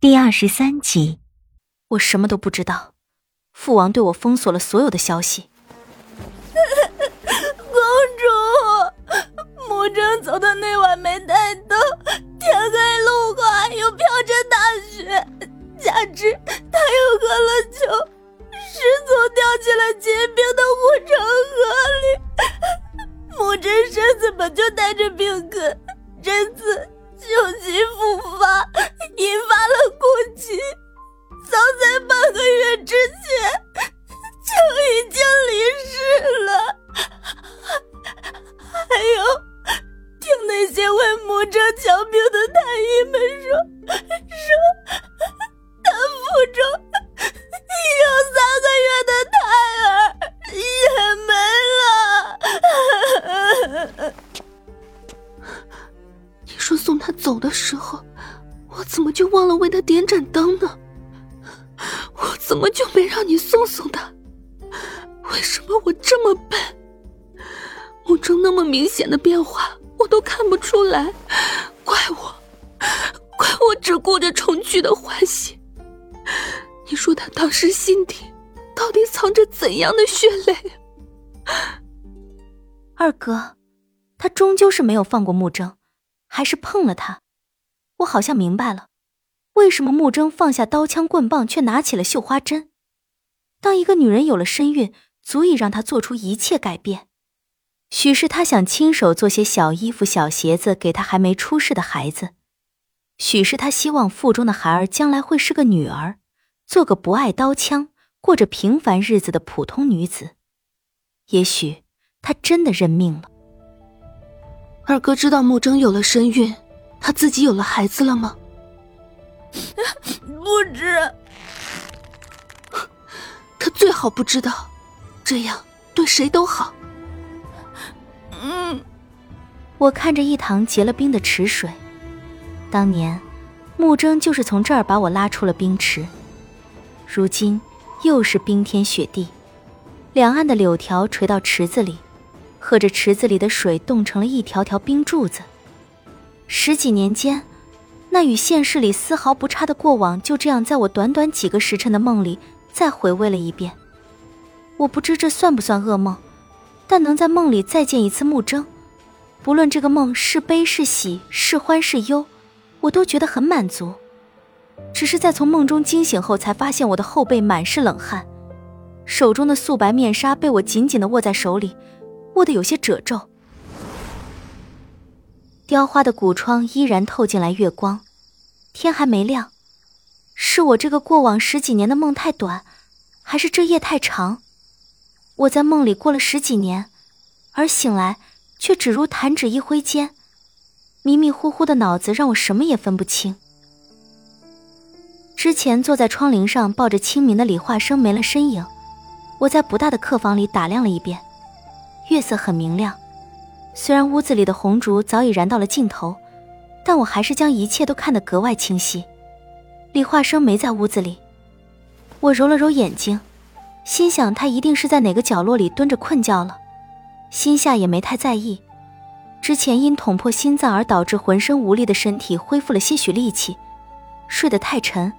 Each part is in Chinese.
第二十三集，我什么都不知道，父王对我封锁了所有的消息。公主，母正走的那晚没带灯，天黑路滑，又飘着大雪，加之他又喝了酒，失足掉进了结冰的护城河里。母真身子本就带着病根，这次。旧疾母者瞧病的太医们说，说他腹中已有三个月的胎儿也没了。你说送他走的时候，我怎么就忘了为他点盏灯呢？我怎么就没让你送送他？为什么我这么笨？穆征那么明显的变化，我都看不出来，怪我，怪我只顾着重聚的欢喜。你说他当时心底到底藏着怎样的血泪？二哥，他终究是没有放过穆征。还是碰了他，我好像明白了，为什么穆征放下刀枪棍棒，却拿起了绣花针。当一个女人有了身孕，足以让她做出一切改变。许是他想亲手做些小衣服、小鞋子给他还没出世的孩子；许是他希望腹中的孩儿将来会是个女儿，做个不爱刀枪、过着平凡日子的普通女子。也许他真的认命了。二哥知道穆征有了身孕，他自己有了孩子了吗？不知。他最好不知道，这样对谁都好。嗯。我看着一塘结了冰的池水，当年木征就是从这儿把我拉出了冰池。如今又是冰天雪地，两岸的柳条垂到池子里。喝着池子里的水，冻成了一条条冰柱子。十几年间，那与现实里丝毫不差的过往，就这样在我短短几个时辰的梦里再回味了一遍。我不知这算不算噩梦，但能在梦里再见一次穆征，不论这个梦是悲是喜，是欢是忧，我都觉得很满足。只是在从梦中惊醒后，才发现我的后背满是冷汗，手中的素白面纱被我紧紧地握在手里。握得有些褶皱，雕花的古窗依然透进来月光，天还没亮。是我这个过往十几年的梦太短，还是这夜太长？我在梦里过了十几年，而醒来却只如弹指一挥间，迷迷糊糊的脑子让我什么也分不清。之前坐在窗棂上抱着清明的李化生没了身影，我在不大的客房里打量了一遍。月色很明亮，虽然屋子里的红烛早已燃到了尽头，但我还是将一切都看得格外清晰。李化生没在屋子里，我揉了揉眼睛，心想他一定是在哪个角落里蹲着困觉了，心下也没太在意。之前因捅破心脏而导致浑身无力的身体恢复了些许力气，睡得太沉，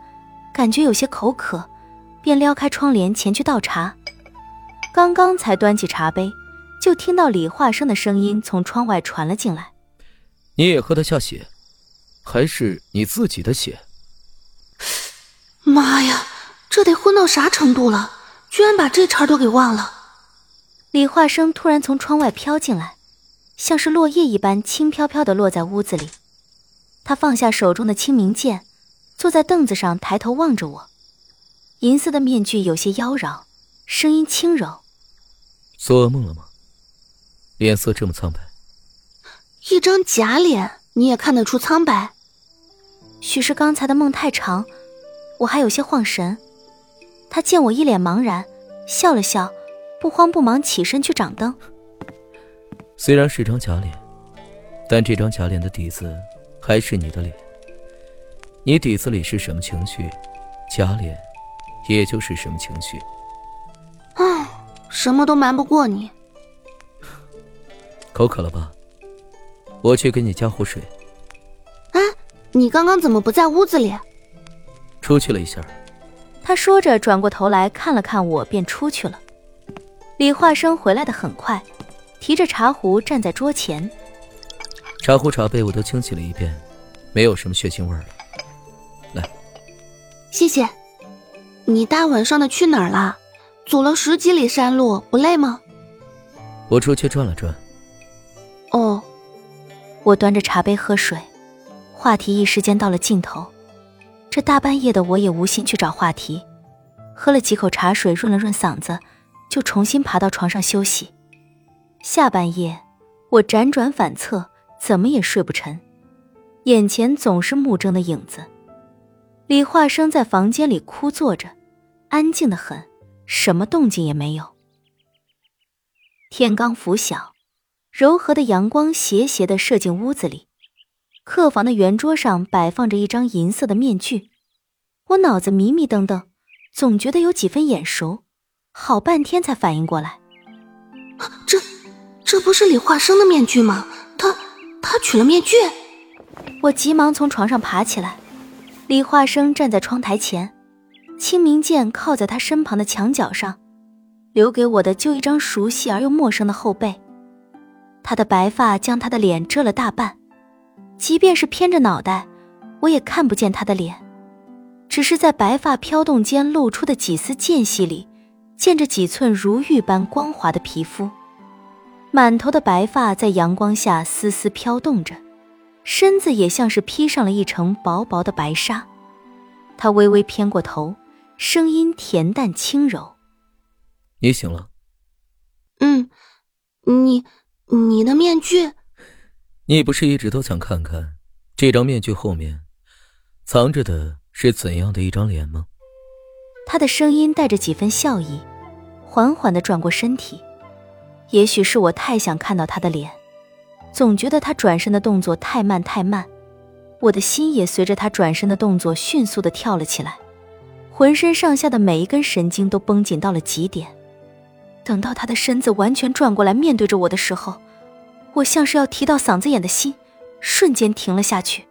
感觉有些口渴，便撩开窗帘前去倒茶。刚刚才端起茶杯。就听到李化生的声音从窗外传了进来：“你也喝得下血，还是你自己的血？”妈呀，这得昏到啥程度了？居然把这茬都给忘了！李化生突然从窗外飘进来，像是落叶一般轻飘飘的落在屋子里。他放下手中的清明剑，坐在凳子上，抬头望着我，银色的面具有些妖娆，声音轻柔：“做噩梦了吗？”脸色这么苍白，一张假脸你也看得出苍白？许是刚才的梦太长，我还有些晃神。他见我一脸茫然，笑了笑，不慌不忙起身去掌灯。虽然是张假脸，但这张假脸的底子还是你的脸。你底子里是什么情绪，假脸也就是什么情绪。唉，什么都瞒不过你。口渴了吧？我去给你加壶水。哎，你刚刚怎么不在屋子里？出去了一下。他说着，转过头来看了看我，便出去了。李化生回来的很快，提着茶壶站在桌前。茶壶、茶杯我都清洗了一遍，没有什么血腥味了。来，谢谢。你大晚上的去哪儿了？走了十几里山路，不累吗？我出去转了转。哦，我端着茶杯喝水，话题一时间到了尽头。这大半夜的，我也无心去找话题，喝了几口茶水润了润嗓子，就重新爬到床上休息。下半夜，我辗转反侧，怎么也睡不沉，眼前总是木怔的影子。李化生在房间里枯坐着，安静的很，什么动静也没有。天刚拂晓，柔和的阳光斜斜的射进屋子里。客房的圆桌上摆放着一张银色的面具，我脑子迷迷瞪瞪，总觉得有几分眼熟，好半天才反应过来，这，这不是李化生的面具吗？他，他取了面具。我急忙从床上爬起来，李化生站在窗台前，清明剑靠在他身旁的墙角上，留给我的就一张熟悉而又陌生的后背，他的白发将他的脸遮了大半。即便是偏着脑袋，我也看不见他的脸，只是在白发飘动间露出的几丝间隙里，见着几寸如玉般光滑的皮肤，满头的白发在阳光下丝丝飘动着，身子也像是披上了一层薄薄的白纱。他微微偏过头，声音恬淡轻柔：“你醒了。”“嗯，你，你的面具。”你不是一直都想看看这张面具后面藏着的是怎样的一张脸吗？他的声音带着几分笑意，缓缓的转过身体。也许是我太想看到他的脸，总觉得他转身的动作太慢太慢，我的心也随着他转身的动作迅速的跳了起来，浑身上下的每一根神经都绷紧到了极点。等到他的身子完全转过来面对着我的时候。我像是要提到嗓子眼的心，瞬间停了下去。